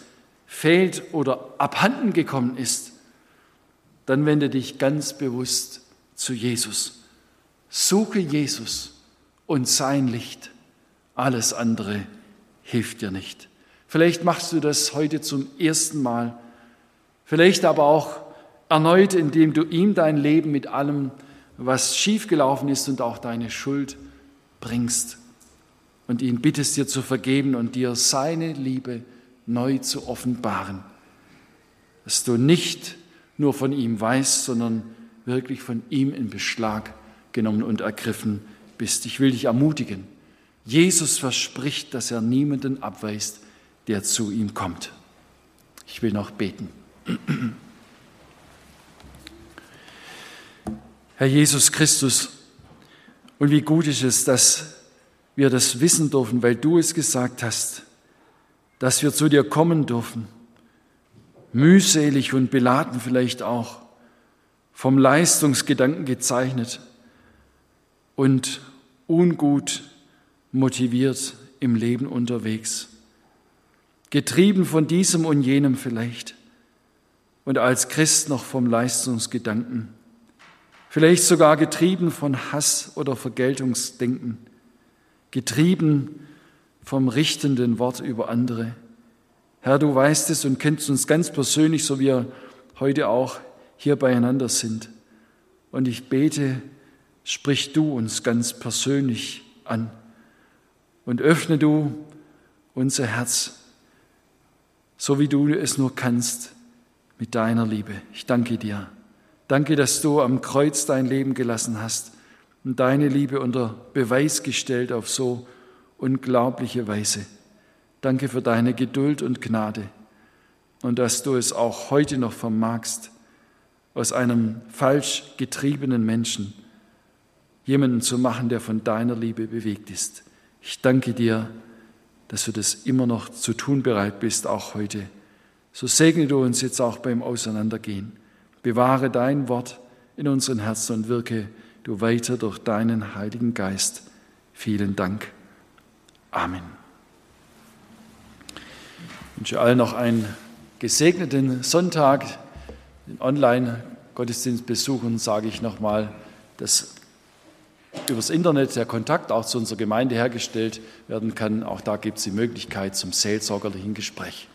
fehlt oder abhanden gekommen ist, dann wende dich ganz bewusst zu Jesus. Suche Jesus und sein Licht. Alles andere hilft dir nicht. Vielleicht machst du das heute zum ersten Mal, vielleicht aber auch erneut, indem du ihm dein Leben mit allem, was schiefgelaufen ist und auch deine Schuld bringst und ihn bittest dir zu vergeben und dir seine Liebe neu zu offenbaren, dass du nicht nur von ihm weißt, sondern wirklich von ihm in Beschlag genommen und ergriffen bist. Ich will dich ermutigen. Jesus verspricht, dass er niemanden abweist, der zu ihm kommt. Ich will noch beten. Herr Jesus Christus, und wie gut ist es, dass wir das wissen dürfen, weil du es gesagt hast, dass wir zu dir kommen dürfen, mühselig und beladen vielleicht auch, vom Leistungsgedanken gezeichnet, und ungut motiviert im Leben unterwegs, getrieben von diesem und jenem vielleicht und als Christ noch vom Leistungsgedanken, vielleicht sogar getrieben von Hass oder Vergeltungsdenken, getrieben vom richtenden Wort über andere. Herr, du weißt es und kennst uns ganz persönlich, so wie wir heute auch hier beieinander sind. Und ich bete, sprich du uns ganz persönlich an und öffne du unser Herz, so wie du es nur kannst, mit deiner Liebe. Ich danke dir. Danke, dass du am Kreuz dein Leben gelassen hast und deine Liebe unter Beweis gestellt auf so unglaubliche Weise. Danke für deine Geduld und Gnade und dass du es auch heute noch vermagst, aus einem falsch getriebenen Menschen jemanden zu machen, der von deiner Liebe bewegt ist. Ich danke dir, dass du das immer noch zu tun bereit bist, auch heute. So segne du uns jetzt auch beim Auseinandergehen. Bewahre dein Wort in unseren Herzen und wirke du weiter durch deinen Heiligen Geist. Vielen Dank. Amen. Ich wünsche allen noch einen gesegneten Sonntag. Den Online-Gottesdienstbesuchern sage ich nochmal, dass übers Internet der Kontakt auch zu unserer Gemeinde hergestellt werden kann. Auch da gibt es die Möglichkeit zum seelsorgerlichen Gespräch.